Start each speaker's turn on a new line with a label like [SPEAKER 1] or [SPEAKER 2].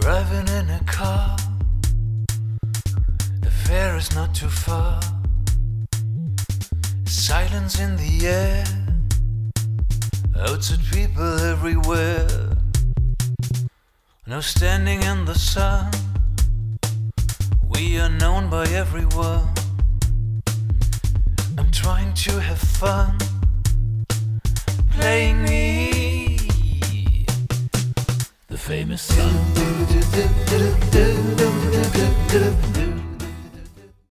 [SPEAKER 1] Driving in a car, the fare is not too far. Silence in the air, outside people everywhere. No standing in the sun, we are known by everyone. I'm trying to have fun, famous song.